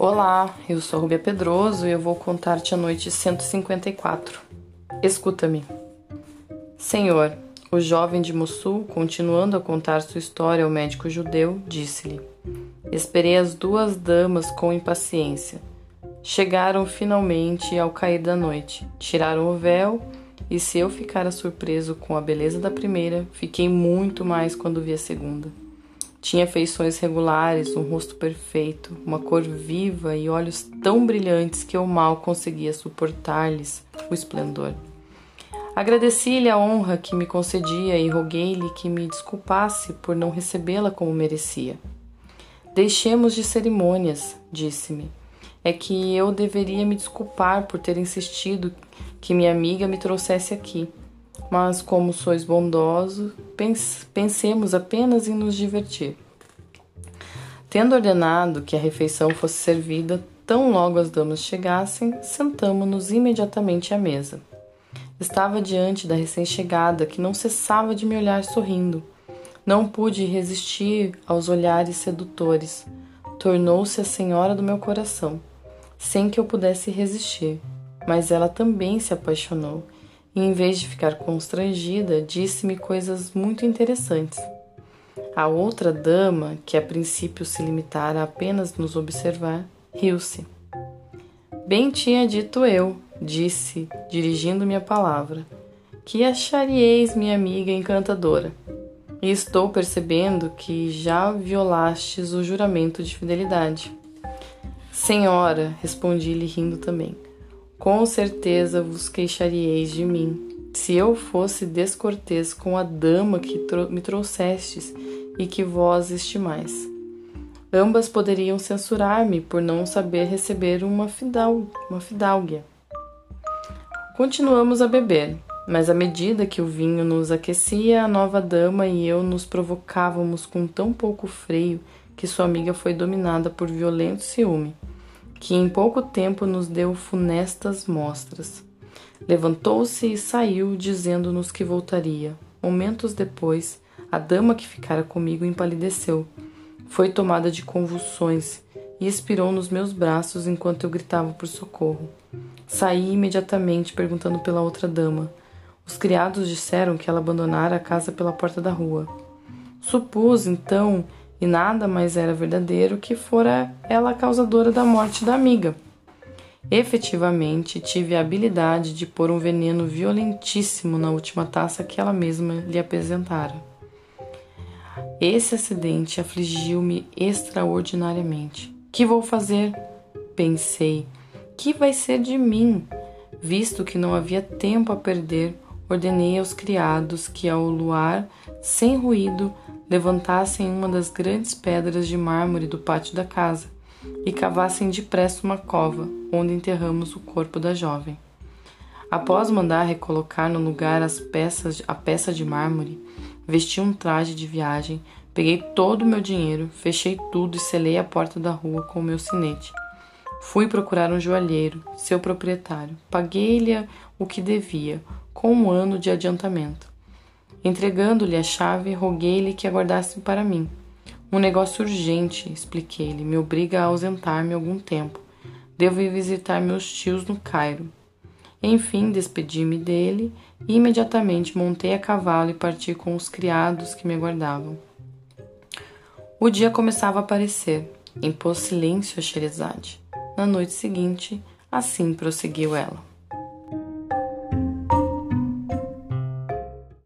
Olá, eu sou Rubia Pedroso e eu vou contar-te a noite 154. Escuta-me. Senhor, o jovem de Mossul, continuando a contar sua história ao médico judeu, disse-lhe: Esperei as duas damas com impaciência. Chegaram finalmente ao cair da noite, tiraram o véu, e se eu ficara surpreso com a beleza da primeira, fiquei muito mais quando vi a segunda. Tinha feições regulares, um rosto perfeito, uma cor viva e olhos tão brilhantes que eu mal conseguia suportar-lhes o esplendor. Agradeci-lhe a honra que me concedia e roguei-lhe que me desculpasse por não recebê-la como merecia. Deixemos de cerimônias, disse-me. É que eu deveria me desculpar por ter insistido que minha amiga me trouxesse aqui. Mas, como sois bondoso, pensemos apenas em nos divertir. Tendo ordenado que a refeição fosse servida tão logo as damas chegassem, sentamo-nos imediatamente à mesa. Estava diante da recém-chegada que não cessava de me olhar sorrindo. Não pude resistir aos olhares sedutores. Tornou-se a senhora do meu coração, sem que eu pudesse resistir. Mas ela também se apaixonou e, em vez de ficar constrangida, disse-me coisas muito interessantes. A outra dama, que a princípio se limitara a apenas nos observar, riu-se. Bem tinha dito eu, disse, dirigindo-me a palavra, que acharíeis minha amiga encantadora. E estou percebendo que já violastes o juramento de fidelidade. Senhora, respondi-lhe rindo também, com certeza vos queixaríeis de mim, se eu fosse descortês com a dama que me trouxestes e que vós estimais. Ambas poderiam censurar-me por não saber receber uma, fidal, uma fidalguia. Continuamos a beber, mas à medida que o vinho nos aquecia, a nova dama e eu nos provocávamos com tão pouco freio que sua amiga foi dominada por violento ciúme que em pouco tempo nos deu funestas mostras. Levantou-se e saiu, dizendo-nos que voltaria. Momentos depois, a dama que ficara comigo empalideceu. Foi tomada de convulsões e expirou nos meus braços enquanto eu gritava por socorro. Saí imediatamente perguntando pela outra dama. Os criados disseram que ela abandonara a casa pela porta da rua. Supus, então, e nada mais era verdadeiro que fora ela a causadora da morte da amiga. Efetivamente, tive a habilidade de pôr um veneno violentíssimo na última taça que ela mesma lhe apresentara. Esse acidente afligiu-me extraordinariamente. Que vou fazer? Pensei. Que vai ser de mim? Visto que não havia tempo a perder, ordenei aos criados que, ao luar, sem ruído, levantassem uma das grandes pedras de mármore do pátio da casa e cavassem depressa uma cova, onde enterramos o corpo da jovem. Após mandar recolocar no lugar as peças, a peça de mármore, vesti um traje de viagem, peguei todo o meu dinheiro, fechei tudo e selei a porta da rua com o meu sinete. Fui procurar um joalheiro, seu proprietário. Paguei-lhe o que devia, com um ano de adiantamento. Entregando-lhe a chave, roguei-lhe que aguardasse para mim. Um negócio urgente, expliquei-lhe, me obriga a ausentar-me algum tempo. Devo ir visitar meus tios no Cairo. Enfim, despedi-me dele e imediatamente montei a cavalo e parti com os criados que me aguardavam. O dia começava a aparecer. Impôs silêncio a Xerazade. Na noite seguinte, assim prosseguiu ela.